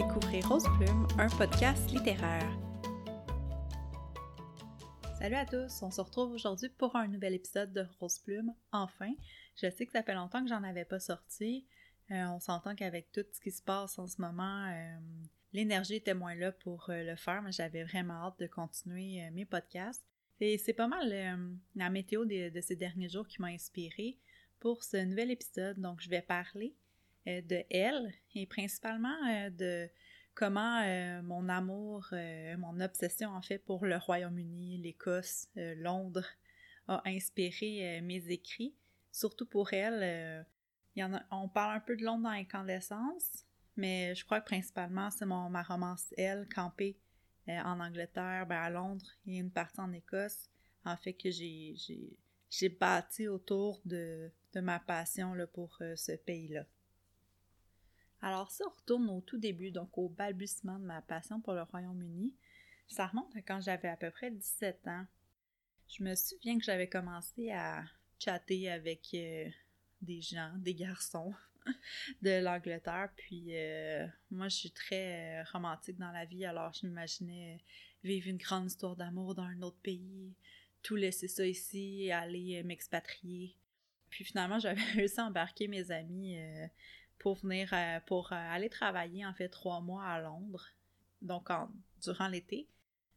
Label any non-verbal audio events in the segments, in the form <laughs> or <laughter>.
Découvrez Rose Plume, un podcast littéraire. Salut à tous, on se retrouve aujourd'hui pour un nouvel épisode de Rose Plume. Enfin, je sais que ça fait longtemps que j'en avais pas sorti. Euh, on s'entend qu'avec tout ce qui se passe en ce moment, euh, l'énergie était moins là pour euh, le faire, mais j'avais vraiment hâte de continuer mes podcasts. Et c'est pas mal la météo de, ces derniers jours qui m'a inspirée pour ce nouvel épisode. Donc, je vais parler de elle et principalement de comment mon amour, mon obsession en fait pour le Royaume-Uni, l'Écosse, Londres a inspiré mes écrits. Surtout pour elle, on parle un peu de Londres dans Incandescence, mais je crois que principalement c'est ma romance Elle, campée euh, en Angleterre, ben à Londres et une partie en Écosse, en fait que j'ai, bâti autour de, de ma passion là, pour euh, ce pays-là. Alors si on retourne au tout début, donc au balbutiement de ma passion pour le Royaume-Uni, ça remonte à quand j'avais à peu près 17 ans. Je me souviens que j'avais commencé à chatter avec euh, des gens, des garçons <laughs> de l'Angleterre. Puis euh, moi, je suis très euh, romantique dans la vie, alors je m'imaginais vivre une grande histoire d'amour dans un autre pays, tout laisser ça ici, aller m'expatrier. Puis finalement, <laughs> j'avais réussi à embarquer mes amis pour venir, pour aller travailler en fait trois mois à Londres, donc durant l'été.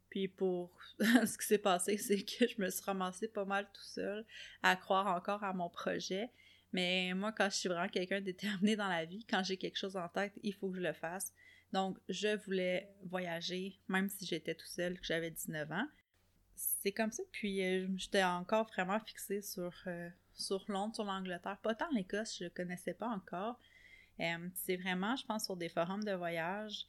Puis pour <laughs> ce qui s'est passé, <laughs> c'est que je me suis ramassée pas mal tout seul à croire encore à mon projet. Mais moi, quand je suis vraiment quelqu'un déterminé dans la vie, quand j'ai quelque chose en tête, il faut que je le fasse. Donc, je voulais voyager, même si j'étais tout seul, que j'avais 19 ans. C'est comme ça. Puis, euh, j'étais encore vraiment fixée sur, euh, sur Londres, sur l'Angleterre. Pas tant l'Écosse, je ne connaissais pas encore. Euh, c'est vraiment, je pense, sur des forums de voyage,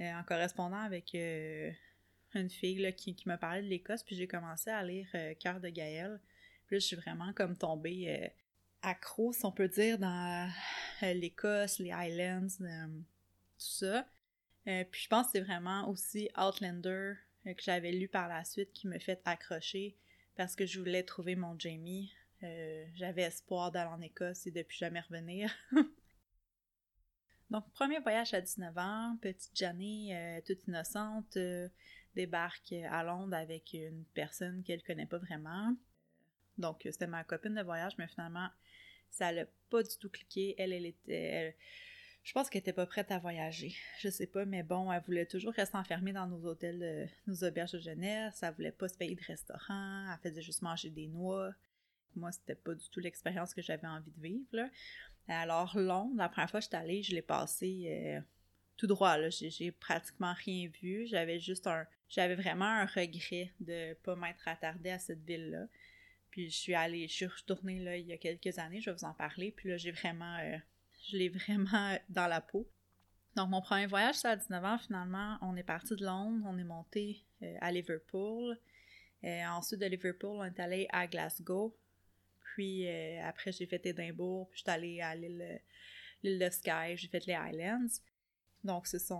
en correspondant avec une fille qui, qui me parlait de l'Écosse. Puis, j'ai commencé à lire Cœur de Gaël. Puis, je suis vraiment comme tombée accro, si on peut dire, dans euh, l'Écosse, les Highlands, euh, tout ça. Euh, puis je pense que c'est vraiment aussi Outlander que j'avais lu par la suite qui me fait accrocher parce que je voulais trouver mon Jamie. j'avais espoir d'aller en Écosse et depuis jamais revenir. <laughs> Donc, premier voyage à 19 ans, petite Janie, toute innocente, débarque à Londres avec une personne qu'elle connaît pas vraiment. Donc, c'était ma copine de voyage, mais finalement, ça l'a pas du tout cliqué. Elle, elle était. je pense qu'elle était pas prête à voyager. Je sais pas, mais bon, elle voulait toujours rester enfermée dans nos hôtels, nos auberges de jeunesse. Elle voulait pas se payer de restaurant. Elle faisait juste manger des noix. Moi, c'était pas du tout l'expérience que j'avais envie de vivre. Alors, Londres, la première fois que j'étais allée, je l'ai passé euh, tout droit. J'ai, pratiquement rien vu. J'avais juste un. J'avais vraiment un regret de pas m'être attardée à cette ville-là. Puis je suis allée, je suis retournée là il y a quelques années, je vais vous en parler. Puis là, j'ai vraiment, euh, je l'ai vraiment <laughs> dans la peau. Donc mon premier voyage, c'est à 19 ans finalement. On est parti de Londres, on est monté euh, à Liverpool. Ensuite de Liverpool, on est allé à Glasgow. Puis après, j'ai fait Édimbourg, puis je suis allée à l'île, de Skye, j'ai fait les Highlands. Donc c'est ça,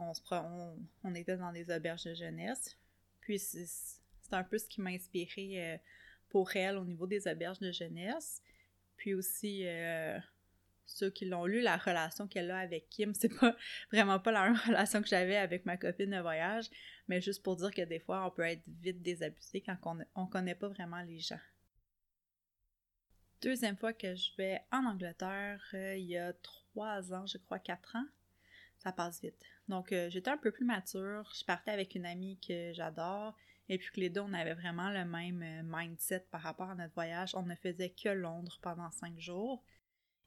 on, était dans des auberges de jeunesse. Puis c'est un peu ce qui m'a inspiré pour elle au niveau des auberges de jeunesse. Puis aussi, euh, ceux qui l'ont lu, la relation qu'elle a avec Kim, <laughs> c'est pas vraiment pas la même <laughs> relation que j'avais avec ma copine de voyage, mais juste pour dire que des fois, on peut être vite désabusé quand on, on connaît pas vraiment les gens. Deuxième fois que je vais en Angleterre, euh, il y a trois ans, je crois quatre ans. Ça passe vite. Donc, euh, j'étais un peu plus mature. Je partais avec une amie que j'adore. Et puis que les deux, on avait vraiment le même euh, mindset par rapport à notre voyage. On ne faisait que Londres pendant cinq jours.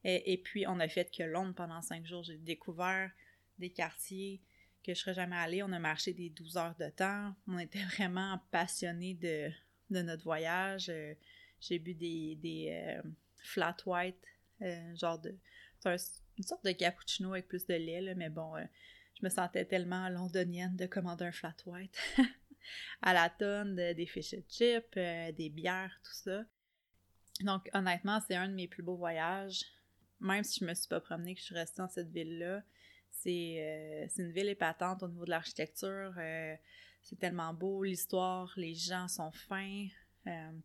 Et, puis, on a fait que Londres pendant cinq jours. J'ai découvert des quartiers que je serais jamais allée. On a marché des 12 heures de temps. On était <laughs> vraiment passionnés de, notre voyage. Euh, j'ai bu des, des euh, flat white, genre de... une sorte de cappuccino avec plus de lait, mais bon, je me sentais tellement londonienne de commander un flat white. <laughs> à la tonne des fish and chips, euh, des bières, tout ça. Donc, honnêtement, c'est un de mes plus beaux voyages. Même si je me suis pas promenée, que je suis restée dans cette ville-là, c'est euh, une ville épatante au niveau de l'architecture. Euh, c'est tellement beau, l'histoire, les gens sont fins.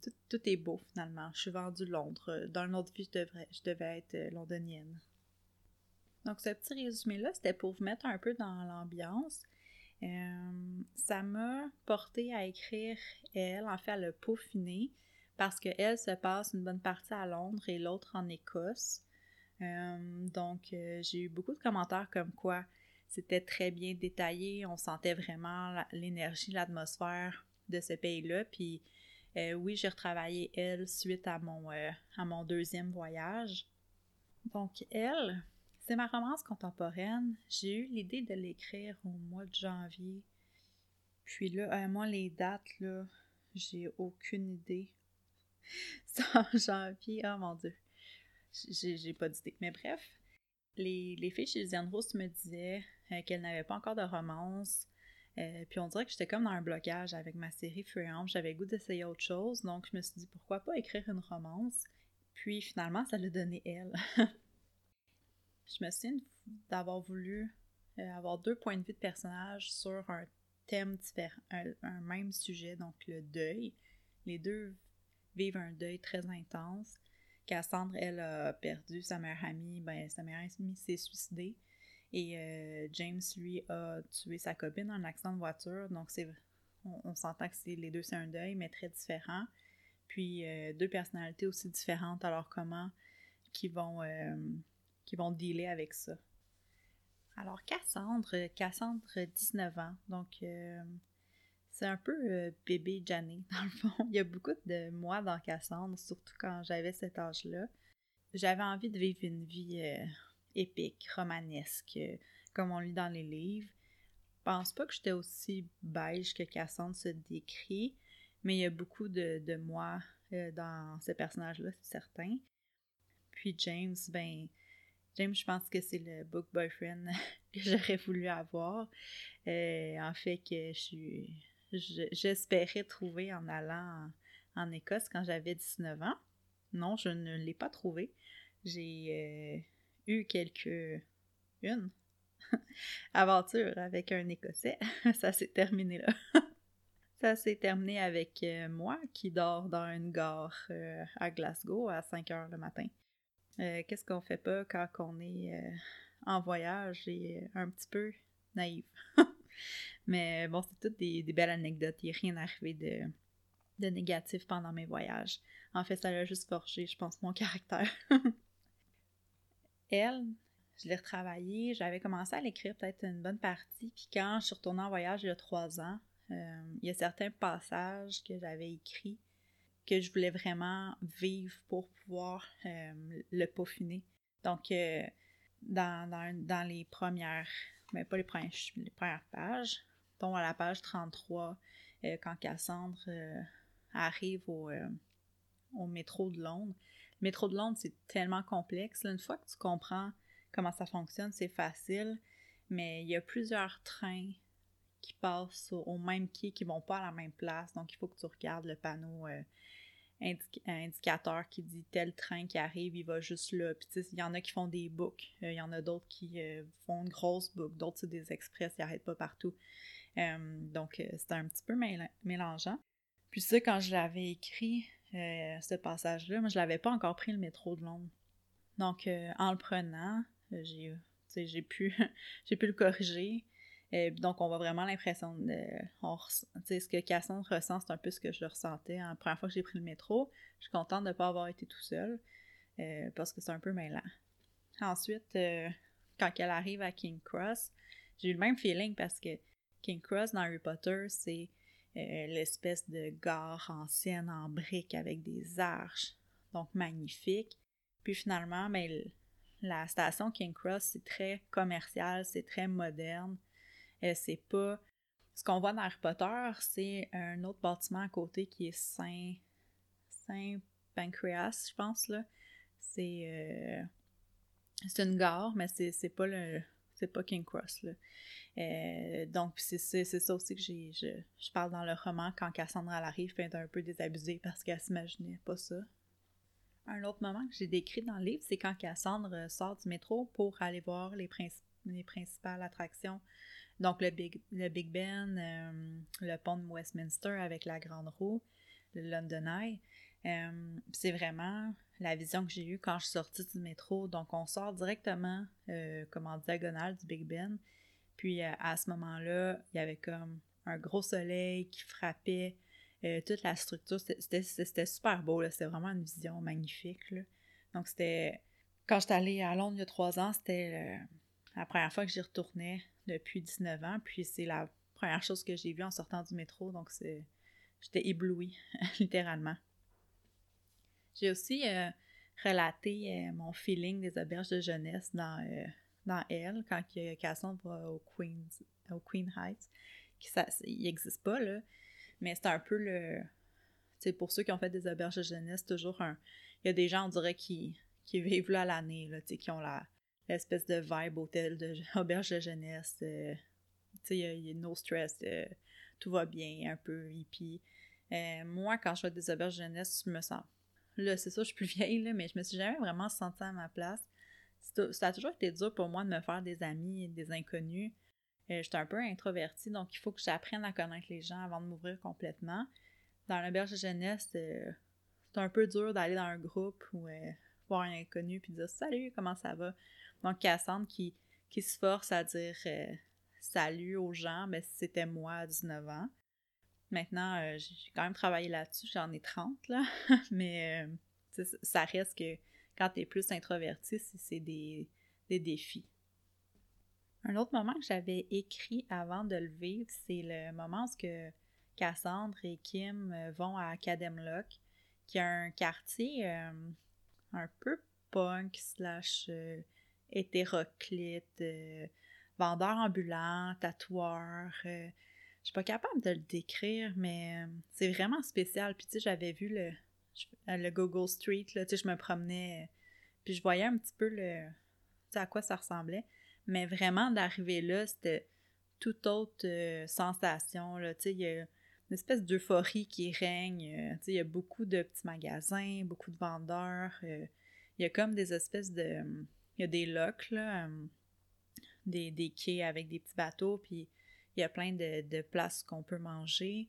Tout, tout, est beau finalement. Je suis vendue Londres. Dans une autre vie, je, devais être londonienne. Donc, ce petit résumé-là, c'était pour vous mettre un peu dans l'ambiance. Euh, ça m'a porté à écrire elle, en fait à le peaufiner, parce qu'elle se passe une bonne partie à Londres et l'autre en Écosse. Euh, donc, euh, j'ai eu beaucoup de commentaires comme quoi c'était très bien détaillé, on sentait vraiment l'énergie, l'atmosphère de ce pays-là. Puis, oui, j'ai retravaillé elle suite à mon, à mon deuxième voyage. Donc, elle, c'est ma romance contemporaine. J'ai eu l'idée de l'écrire au mois de janvier. Puis là, euh, moi, les dates, là, j'ai aucune idée. <laughs> C'est en janvier, oh mon dieu. J'ai pas d'idée. Mais bref, les, les filles chez Lisiane Rose me disaient euh, qu'elles n'avaient pas encore de romance. Euh, puis on dirait que j'étais comme dans un blocage avec ma série Freedom. J'avais goût d'essayer autre chose. Donc je me suis dit pourquoi pas écrire une romance? Puis finalement, ça l'a donné elle. <laughs> je me souviens d'avoir voulu euh, avoir deux points de vue de personnage sur un thème différent, un, même sujet, donc le deuil. Les deux vivent un deuil très intense. Cassandre, elle, a perdu sa meilleure amie, ben, sa meilleure amie s'est suicidée. Et euh, James, lui, a tué sa copine dans accident de voiture. Donc, c'est on, s'entend que c'est les deux, c'est un deuil, mais très différent. Puis, euh, deux personnalités aussi différentes. Alors, comment qui vont qui vont dealer avec ça? Alors, Cassandre, Cassandre, 19 ans, donc euh, c'est un peu euh, bébé Janet, <laughs> dans le fond. Il y a beaucoup de moi dans Cassandre, surtout quand j'avais cet âge-là. J'avais envie de vivre une vie euh, épique, romanesque, comme on lit dans les livres. Je pense pas que j'étais aussi beige que Cassandre se décrit, mais il y a beaucoup de, moi dans ce personnage-là, c'est certain. Puis James, ben, James, je pense que c'est le book boyfriend <laughs> que j'aurais voulu avoir. Euh, en fait, que je j'espérais trouver en allant en, Écosse quand j'avais 19 ans. Non, je ne l'ai pas trouvé. J'ai euh, eu quelques. une <laughs> aventure avec un Écossais. <laughs> Ça s'est terminé là. <laughs> Ça s'est terminé avec euh, moi qui dors dans une gare à Glasgow à 5 heures le matin. Euh, qu'est-ce qu'on fait pas quand on est euh, en voyage et un petit peu naïf. Mais bon, c'est toutes des, belles anecdotes. Il a rien arrivé de, de négatif pendant mes voyages. En fait, ça a juste forgé, je pense, mon caractère. Elle, je l'ai retravaillé. J'avais commencé à l'écrire peut-être une bonne partie. Puis quand je suis retournée en voyage il y a trois ans, euh, il y a certains passages que j'avais écrits que je voulais vraiment vivre pour pouvoir euh, le peaufiner. Donc, euh, dans, les premières, mais pas les premières, pages, dont à la page 33, euh, quand Cassandre arrive au, métro de Londres. Métro de Londres, c'est tellement complexe. une fois que tu comprends comment ça fonctionne, c'est facile, mais il y a plusieurs trains qui passent au, même quai, qui vont pas à la même place. Donc, il faut que tu regardes le panneau indicateur qui dit tel train qui arrive, il va juste là. Puis il y en a qui font des books, euh, il y en a d'autres qui euh, font une grosse boucle, d'autres c'est des express, ils n'arrêtent pas partout. Euh, donc c'était un petit peu mélangeant. Puis ça, quand je l'avais écrit, ce passage-là, moi je l'avais pas encore pris le métro de Londres. Donc en le prenant, j'ai j'ai pu, <laughs> j'ai pu le corriger. Euh, donc, on voit vraiment l'impression de. ce que Cassandre ressent, c'est un peu ce que je ressentais la première fois que j'ai pris le métro. Je suis contente de ne pas avoir été tout seul euh, parce que c'est un peu mêlant. Ensuite, euh, quand elle arrive à King Cross, j'ai eu le même feeling parce que King Cross dans Harry Potter, c'est l'espèce de gare ancienne en briques avec des arches, donc magnifique. Puis finalement, ben, la station King Cross, c'est très commercial, c'est très moderne. Euh, c'est pas. Ce qu'on voit dans Harry Potter, c'est un autre bâtiment à côté qui est Saint. Saint Pancreas, je pense, là. C'est. Euh, c'est une gare, mais c'est pas le. C'est pas King Cross, là. Euh, donc, c'est ça aussi que j'ai. Je, je, parle dans le roman quand Cassandra arrive, elle est un peu désabusée parce qu'elle s'imaginait pas ça. Un autre moment que j'ai décrit dans le livre, c'est quand Cassandre sort du métro pour aller voir les, les principales attractions donc, le Big, le Big Ben, euh, le pont de Westminster avec la Grande Roue, le London Eye. Euh, c'est vraiment la vision que j'ai eue quand je suis sortie du métro. Donc, on sort directement euh, comme en diagonale du Big Ben. Puis, euh, à ce moment-là, il y avait comme un gros soleil qui frappait toute la structure. C'était super beau. C'était vraiment une vision magnifique. Donc, c'était. Quand j'étais allée à Londres il y a trois ans, c'était la première fois que j'y retournais depuis 19 ans. Puis, c'est la première chose que j'ai vue en sortant du métro. Donc. J'étais éblouie, <laughs> littéralement. J'ai aussi euh, relaté euh, mon feeling des auberges de jeunesse dans, euh, dans Elle, quand Cassandre va au, Queen's, au Queen Heights. Qui, ça, il n'existe pas, là. Mais c'est un peu le. Tu pour ceux qui ont fait des auberges de jeunesse, toujours un. Il y a des gens, on dirait, qui, qui vivent là l'année, là, qui ont la l'espèce de vibe hôtel de <laughs> auberge de jeunesse. tu sais, il y, a no stress, tout va bien, un peu hippie. moi, quand je fais des auberges de jeunesse, je me sens Là, c'est ça, je suis plus <laughs> vieille, là, mais je me suis jamais vraiment sentie à ma place. Ça a toujours été dur pour moi de me faire des amis des inconnus. Euh, J'étais un peu introvertie, donc il faut que j'apprenne à connaître les gens avant de m'ouvrir complètement. Dans l'auberge jeunesse, euh, c'est un peu dur d'aller dans un groupe ou euh, voir un inconnu puis dire Salut, comment ça va? Donc Cassandre qui, qui se force à dire euh, salut aux gens, mais ben, c'était moi à 19 ans. Maintenant, euh, j'ai quand même travaillé là-dessus, j'en ai 30, là. <laughs> Mais euh, ça reste que quand tu es plus introverti, c'est des, défis. Un autre moment que j'avais écrit avant de le vivre, c'est le moment où que Cassandre et Kim euh, vont à Academlock, qui est un quartier un peu punk slash hétéroclite, vendeur ambulant, tatoueur je suis pas capable de le décrire, mais euh, c'est vraiment spécial. Puis tu sais, j'avais vu le, le Google Street, là, tu sais, je me promenais, puis je voyais un petit peu le, à quoi ça ressemblait. Mais vraiment, d'arriver là, c'était toute autre euh, sensation, là, tu sais, il y a une espèce d'euphorie qui règne, euh, tu sais, il y a beaucoup de petits magasins, beaucoup de vendeurs, il y a comme des espèces de, il y a des locks, là, des, des quais avec des petits bateaux, puis il y a plein de, places qu'on peut manger.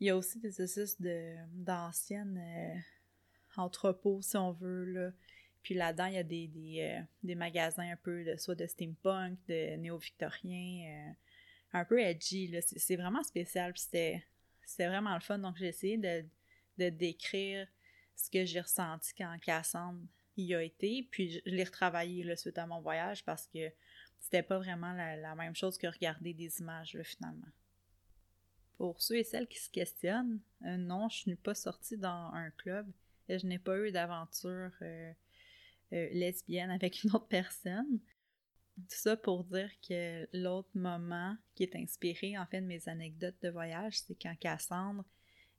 Il y a aussi des espèces de, d'anciennes euh, entrepôts, si on veut. Là. Puis là-dedans, il y a des, des, euh, magasins un peu de, soit de steampunk, de néo-victorien, euh, un peu edgy. C'est, vraiment spécial. C'était, vraiment le fun. Donc j'ai essayé de, de décrire ce que j'ai ressenti quand Cassandre y a été. Puis je l'ai retravaillé là, suite à mon voyage parce que c'était pas vraiment la, même chose que regarder des images, finalement. Pour ceux et celles qui se questionnent, euh, non, je n'ai pas sorti dans un club et je n'ai pas eu d'aventure euh, euh, lesbienne avec une autre personne. Tout ça pour dire que l'autre moment qui est inspiré en fait de mes anecdotes de voyage, c'est quand Cassandre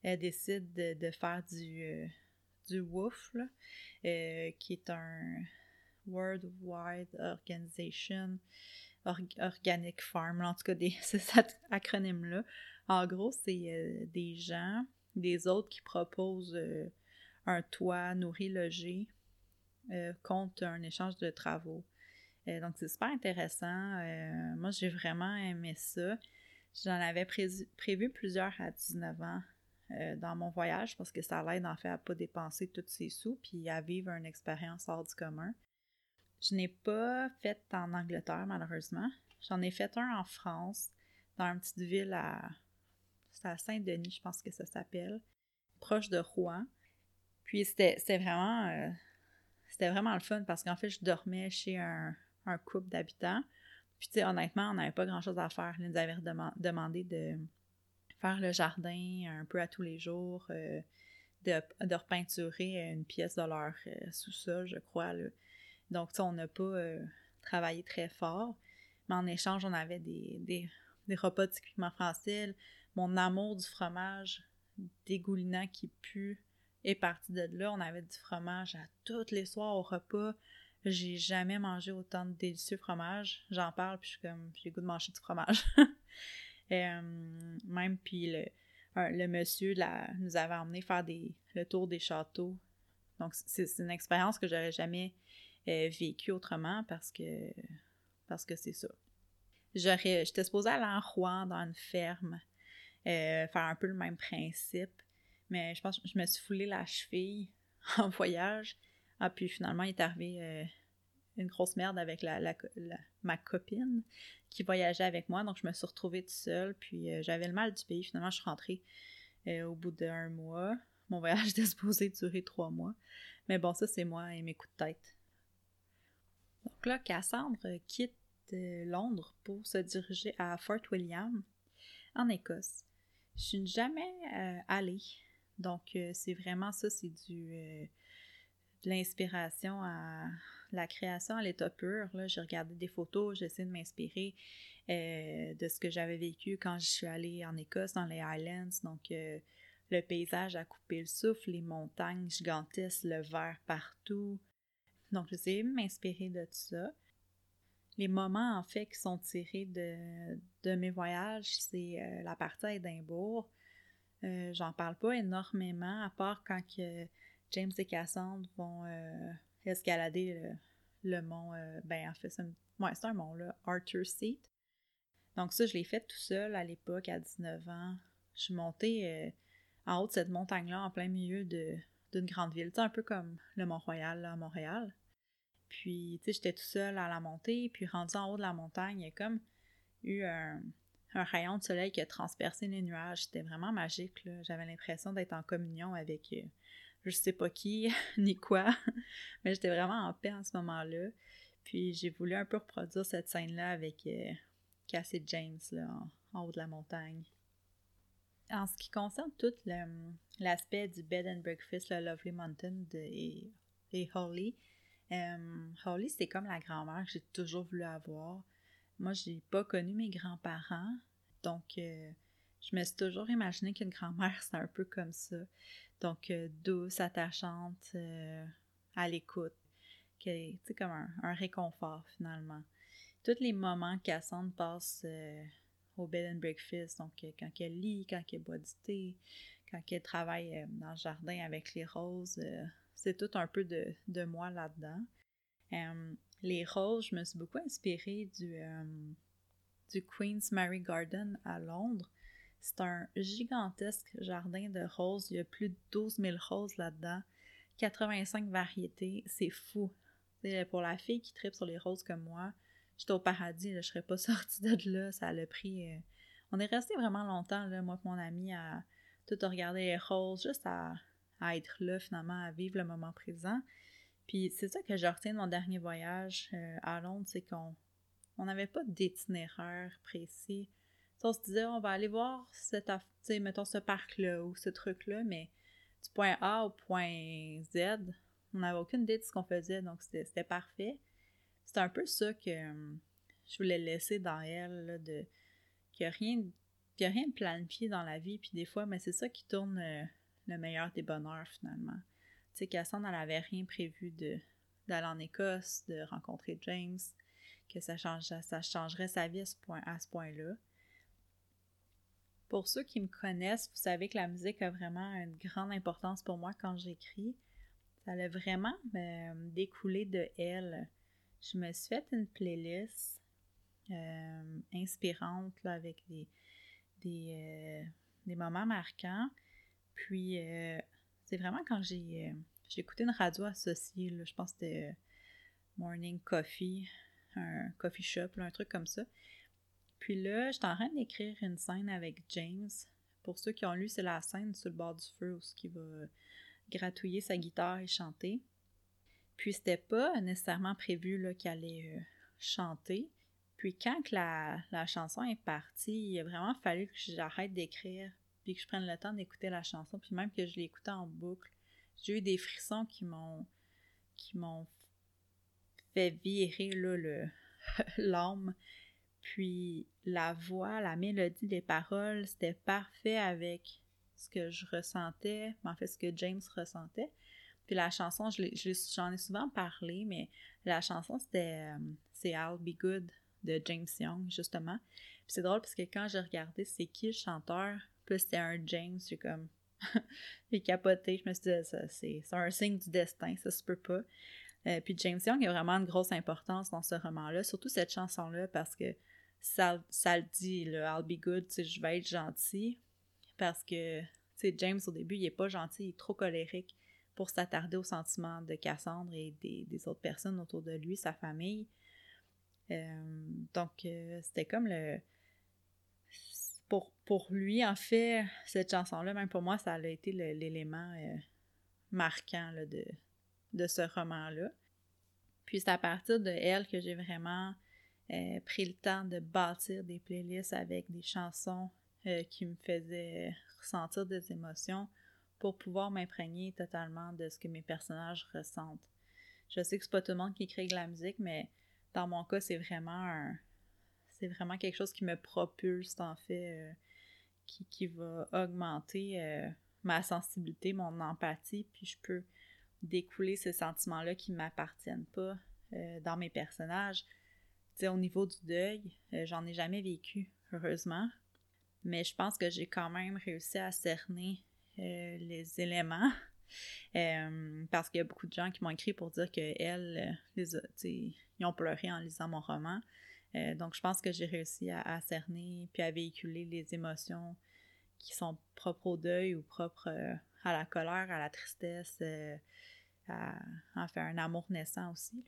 décide de, faire du, du WOOF, qui est un, Worldwide Organization, Organic Farm, en tout cas, <laughs> c'est cet acronyme-là. En gros, c'est euh, des gens, des autres qui proposent euh, un toit nourri, logé euh, contre un échange de travaux. donc, c'est super intéressant. moi, j'ai vraiment aimé ça. J'en avais prévu plusieurs à 19 ans dans mon voyage parce que ça l'aide en fait à pas dépenser tous ses sous puis à vivre une expérience hors du commun. Je n'ai pas fait en Angleterre, malheureusement. J'en ai fait un en France, dans une petite ville à. Saint-Denis, je pense que ça s'appelle, proche de Rouen. Puis c'était vraiment. Euh, c'était vraiment le fun parce qu'en fait, je dormais chez un, couple d'habitants. Puis, tu sais, honnêtement, on n'avait pas grand-chose à faire. Ils nous avaient demandé de faire le jardin un peu à tous les jours, euh, de, repeinturer une pièce de leur euh, sous-sol, je crois. Donc, on n'a pas euh, travaillé très fort, mais en échange, on avait des, repas typiquement français. Mon amour du fromage dégoulinant qui pue est parti de là. On avait du fromage à tous les soirs au repas. J'ai jamais mangé autant de délicieux fromage. J'en parle, puis je suis comme, j'ai goût de manger du fromage. <laughs> Euh, même, puis le, le monsieur nous avait emmené faire des, le tour des châteaux. Donc, c'est une expérience que j'aurais jamais euh, vécu autrement parce que parce que c'est ça. J'aurais, j'étais supposée aller en Rouen dans une ferme, euh, faire un peu le même principe, Mais je pense que je me suis foulé la cheville <laughs> en voyage. Ah, puis finalement, il est arrivé euh, une grosse merde avec la, ma copine qui voyageait avec moi. Donc, je me suis retrouvée toute seule. Puis, j'avais le mal du pays. Finalement, je suis rentrée au bout d'un mois. Mon voyage était <laughs> supposé durer trois mois. Mais bon, ça, c'est moi et mes coups de tête. Donc là, Cassandre quitte Londres pour se diriger à Fort William, en Écosse. Je suis jamais allée. Donc, c'est vraiment ça, c'est de l'inspiration à la création à l'état pur. J'ai regardé des photos, j'essaie de m'inspirer euh, de ce que j'avais vécu quand je suis allée en Écosse, dans les Highlands. Donc, euh, le paysage a coupé le souffle, les montagnes gigantesques, le vert partout. Donc, j'essaie de m'inspirer de tout ça. Les moments, en fait, qui sont tirés de, mes voyages, c'est euh, la partie à Édimbourg. J'en parle pas énormément, à part quand James et Cassandre vont euh, escalader le, mont. Euh, ben, en fait, c'est un, mont, là, Arthur Seat. Donc, ça, je l'ai fait tout seul à l'époque, à 19 ans. Je suis montée euh, en haut de cette montagne-là, en plein milieu d'une grande ville. Tu un peu comme le Mont-Royal, à Montréal. Puis, tu sais, j'étais tout seul à la montée. Puis, rendu en haut de la montagne, il y a comme eu un, rayon de soleil qui a transpercé les nuages. C'était vraiment magique. J'avais l'impression d'être en communion avec je sais pas qui <laughs> ni quoi, <laughs> mais j'étais vraiment en paix en ce moment-là. Puis j'ai voulu un peu reproduire cette scène-là avec euh, Cassie James là, en, haut de la montagne. En ce qui concerne tout l'aspect du bed and breakfast, le Lovely Mountain et, Holly, euh, Holly c'est comme la grand-mère que j'ai toujours voulu avoir. Moi, j'ai pas connu mes grands-parents, donc euh, je me suis toujours imaginé qu'une grand-mère, <laughs> c'est un peu comme ça. Donc, euh, douce, attachante, à l'écoute. C'est comme un, réconfort finalement. Tous les moments Cassandre passe au bed and breakfast, donc quand elle lit, quand elle boit du thé, quand elle travaille dans le jardin avec les roses, c'est tout un peu de, moi là-dedans. les roses, je me suis beaucoup inspirée du, du Queen's Mary Garden à Londres. C'est un gigantesque jardin de roses. Il y a plus de 12 000 roses là-dedans. 85 variétés. C'est fou. pour la fille qui tripe sur les roses comme moi, j'étais au paradis. je serais pas <laughs> sortie de là. Ça a pris. Euh, on est resté vraiment longtemps, là, moi et mon ami, à tout regarder les roses, juste à, être là, finalement, à vivre le moment présent. Puis c'est ça que je retiens de mon dernier voyage euh, à Londres, c'est qu'on n'avait pas d'itinéraire précis on se disait, on va aller voir cette, mettons, ce parc-là ou ce truc-là, mais du point A au point Z, on n'avait aucune idée de ce qu'on faisait, donc c'était parfait. C'est un peu ça que je voulais laisser dans elle, de qu'il n'y a, rien, a rien de planifié dans la vie, puis des fois, mais c'est ça qui tourne euh, le meilleur des bonheurs, finalement. Tu sais, Cassandre, elle n'avait rien prévu d'aller en Écosse, de rencontrer James, que ça, change, ça changerait sa vie à ce point-là. point là pour ceux qui me connaissent, vous savez que la musique a vraiment une grande importance pour moi quand j'écris. Ça a vraiment euh, découlé de elle. Je me suis fait une playlist euh, inspirante avec des, des, euh, moments marquants. Puis, c'est vraiment quand j'ai écouté une radio associée, je pense que c'était Morning Coffee, un coffee shop, un truc comme ça. Puis là, j'étais en train d'écrire une scène avec James. Pour ceux qui ont lu, c'est la scène sur le bord du feu où il va gratouiller sa guitare et chanter. Puis c'était pas nécessairement prévu qu'il allait euh, chanter. Puis quand la, chanson est partie, il a vraiment fallu que j'arrête d'écrire, que je prenne le temps d'écouter la chanson, puis même que je l'écoutais en boucle. J'ai eu des frissons qui m'ont qui m'ont fait virer le <laughs> l'âme puis la voix, la mélodie des paroles, c'était parfait avec ce que je ressentais, en fait ce que James ressentait. Puis la chanson, j'en ai souvent parlé, mais la chanson c'était euh, c'est I'll Be Good de James Young, justement. Puis c'est drôle parce que quand j'ai regardé c'est qui le chanteur, c'était un James, j'ai comme. <laughs> j'ai capoté, je me suis dit, c'est un signe du destin, ça se peut pas. Euh, puis James Young a vraiment une grosse importance dans ce roman-là, surtout cette chanson-là, parce que ça, ça le dit, le I'll be good, je vais être gentil, parce que sais, James, au début, il est pas gentil, il est trop colérique pour s'attarder aux sentiments de Cassandre et des, autres personnes autour de lui, sa famille. Euh, donc, euh, c'était comme le... Pour, pour lui, en fait, cette chanson-là, même pour moi, ça a été l'élément euh, marquant de, de ce roman-là. Puis c'est à partir de elle que j'ai vraiment pris le temps de bâtir des playlists avec des chansons qui me faisaient ressentir des émotions pour pouvoir m'imprégner totalement de ce que mes personnages ressentent. Je sais que c'est pas tout le monde qui écrit de la musique, mais dans mon cas, c'est vraiment un... c'est vraiment quelque chose qui me propulse en fait, euh, qui, qui, va augmenter euh, ma sensibilité, mon empathie, puis je peux découler ces sentiments-là qui ne m'appartiennent pas euh, dans mes personnages. au niveau du deuil, j'en ai jamais vécu, heureusement. Mais je pense que j'ai quand même réussi à cerner les éléments. <laughs> Parce qu'il y a beaucoup de gens qui m'ont écrit pour dire qu'elles, les, ils ont pleuré en lisant mon roman. Donc, je pense que j'ai réussi à, cerner puis à véhiculer les émotions qui sont propres au deuil ou propres à la colère, à la tristesse, à, à faire un amour naissant aussi.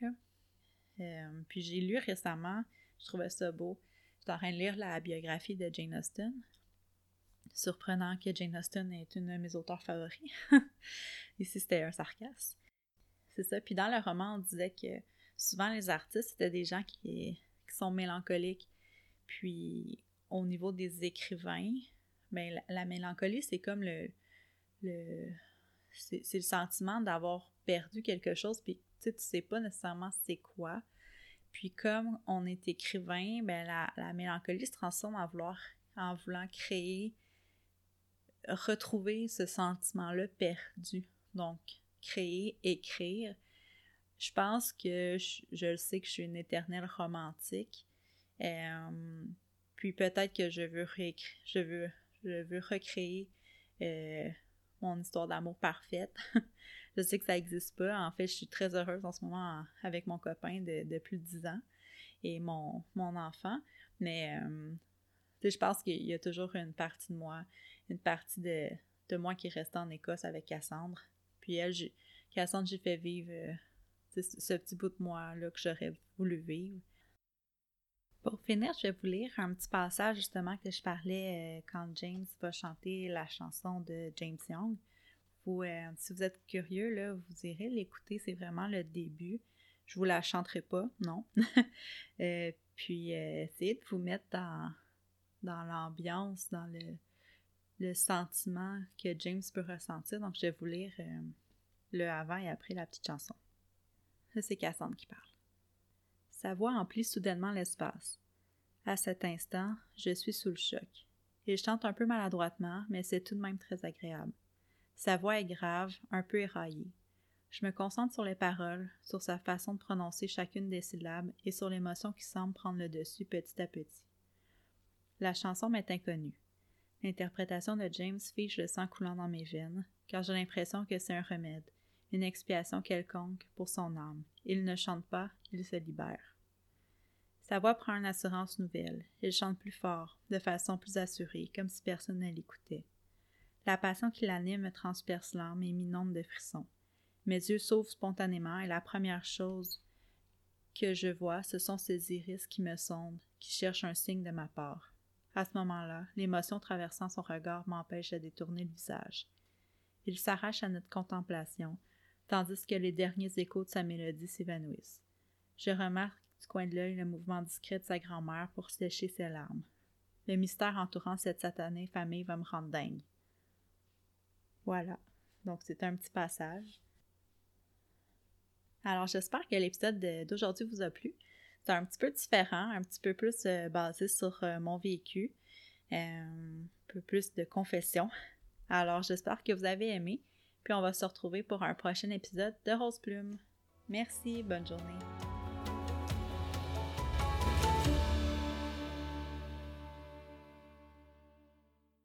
puis j'ai lu récemment, je trouvais ça beau, j'étais en train de lire la biographie de Jane Austen surprenant que Jane Austen est une de mes auteurs favoris. <laughs> Ici, c'était un sarcasme. C'est ça. Puis dans le roman, on disait que souvent les artistes, c'était des gens qui, mélancoliques. Puis au niveau des écrivains, ben, la, mélancolie, c'est comme le. le c'est, le sentiment d'avoir perdu quelque chose, puis tu sais pas nécessairement c'est quoi. Puis comme on est écrivain, ben la, la mélancolie se transforme en vouloir en voulant créer retrouver ce sentiment-là perdu. Donc, créer, écrire. Je pense que je, le sais que je suis une éternelle romantique. Euh, puis peut-être que je veux, je veux, je veux recréer euh, mon histoire d'amour parfaite. <laughs> je sais que ça n'existe pas. En fait, je suis très heureuse en ce moment avec mon copain de, plus de 10 ans et mon, mon enfant. Mais euh, je pense qu'il y a toujours une partie de moi une partie de, de moi qui est restée en Écosse avec Cassandre. Puis elle, Cassandre, j'ai fait vivre euh, ce petit bout de moi-là que j'aurais voulu vivre. Pour finir, je vais vous lire un petit passage justement que je parlais euh, quand James va chanter la chanson de James Young. Euh, si vous êtes curieux, là, vous irez l'écouter, c'est vraiment le début. Je vous la chanterai pas, non. <laughs> puis essayez de vous mettre dans, dans l'ambiance, dans le, le sentiment que James peut ressentir. Donc, je vais vous lire euh, le avant et après la petite chanson. C'est Cassandre qui parle. Sa voix emplit soudainement l'espace. À cet instant, je suis sous le choc. Il chante un peu maladroitement, mais c'est tout de même très agréable. Sa voix est grave, un peu éraillée. Je me concentre sur les paroles, sur sa façon de prononcer chacune des syllabes et sur l'émotion qui semble prendre le dessus petit à petit. La chanson m'est inconnue. L'interprétation de James fiche le sang coulant dans mes veines, car j'ai l'impression que c'est un remède, une expiation quelconque pour son âme. Il ne chante pas, il se libère. Sa voix prend une assurance nouvelle. Il chante plus fort, de façon plus assurée, comme si personne ne l'écoutait. La passion qui l'anime me transperce l'âme et m'inonde de frissons. Mes yeux s'ouvrent spontanément et la première chose que je vois, ce sont ces iris qui me sondent, qui cherchent un signe de ma part. À ce moment-là, l'émotion traversant son regard m'empêche de détourner le visage. Il s'arrache à notre contemplation, tandis que les derniers échos de sa mélodie s'évanouissent. Je remarque du coin de l'œil le mouvement discret de sa grand-mère pour sécher ses larmes. Le mystère entourant cette satanée famille va me rendre dingue. Voilà. Donc, c'est un petit passage. Alors, j'espère que l'épisode d'aujourd'hui vous a plu. C'est un petit peu différent, un petit peu plus euh, basé sur euh, mon vécu, euh, un peu plus de confession. Alors, j'espère que vous avez aimé. Puis on va se retrouver pour un prochain épisode de Rose Plume. Merci, bonne journée.